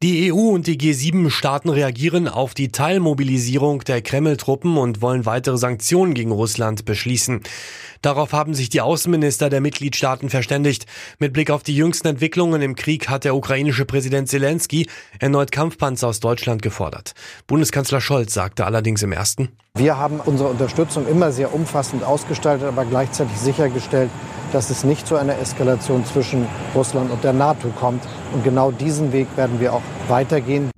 Die EU und die G7-Staaten reagieren auf die Teilmobilisierung der Kreml-Truppen und wollen weitere Sanktionen gegen Russland beschließen. Darauf haben sich die Außenminister der Mitgliedstaaten verständigt. Mit Blick auf die jüngsten Entwicklungen im Krieg hat der ukrainische Präsident Zelensky erneut Kampfpanzer aus Deutschland gefordert. Bundeskanzler Scholz sagte allerdings im ersten, wir haben unsere Unterstützung immer sehr umfassend ausgestaltet, aber gleichzeitig sichergestellt, dass es nicht zu einer Eskalation zwischen Russland und der NATO kommt. Und genau diesen Weg werden wir auch weitergehen.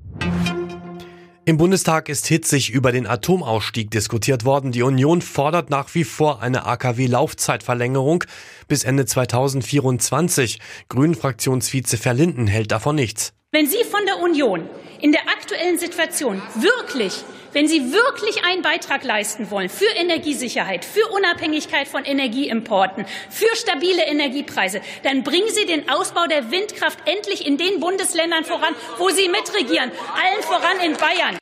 Im Bundestag ist hitzig über den Atomausstieg diskutiert worden. Die Union fordert nach wie vor eine AKW-Laufzeitverlängerung bis Ende 2024. Grünen-Fraktionsvize Verlinden hält davon nichts. Wenn Sie von der Union in der aktuellen Situation wirklich wenn Sie wirklich einen Beitrag leisten wollen für Energiesicherheit, für Unabhängigkeit von Energieimporten, für stabile Energiepreise, dann bringen Sie den Ausbau der Windkraft endlich in den Bundesländern voran, wo Sie mitregieren, allen voran in Bayern.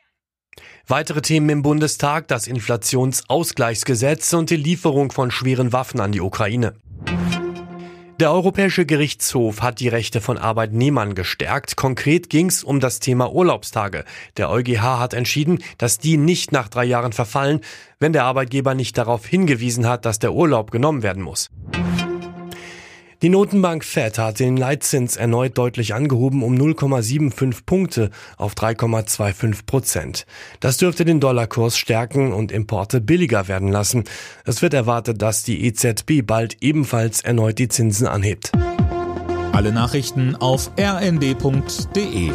Weitere Themen im Bundestag, das Inflationsausgleichsgesetz und die Lieferung von schweren Waffen an die Ukraine. Der Europäische Gerichtshof hat die Rechte von Arbeitnehmern gestärkt. Konkret ging es um das Thema Urlaubstage. Der EuGH hat entschieden, dass die nicht nach drei Jahren verfallen, wenn der Arbeitgeber nicht darauf hingewiesen hat, dass der Urlaub genommen werden muss. Die Notenbank Fed hat den Leitzins erneut deutlich angehoben um 0,75 Punkte auf 3,25 Prozent. Das dürfte den Dollarkurs stärken und Importe billiger werden lassen. Es wird erwartet, dass die EZB bald ebenfalls erneut die Zinsen anhebt. Alle Nachrichten auf rnd.de